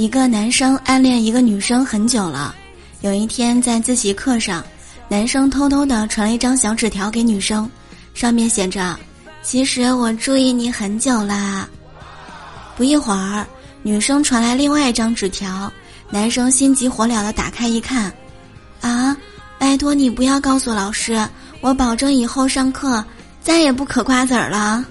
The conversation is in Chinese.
一个男生暗恋一个女生很久了，有一天在自习课上，男生偷偷的传了一张小纸条给女生，上面写着：“其实我注意你很久啦。”不一会儿，女生传来另外一张纸条，男生心急火燎的打开一看，啊，拜托你不要告诉老师，我保证以后上课再也不嗑瓜子儿了。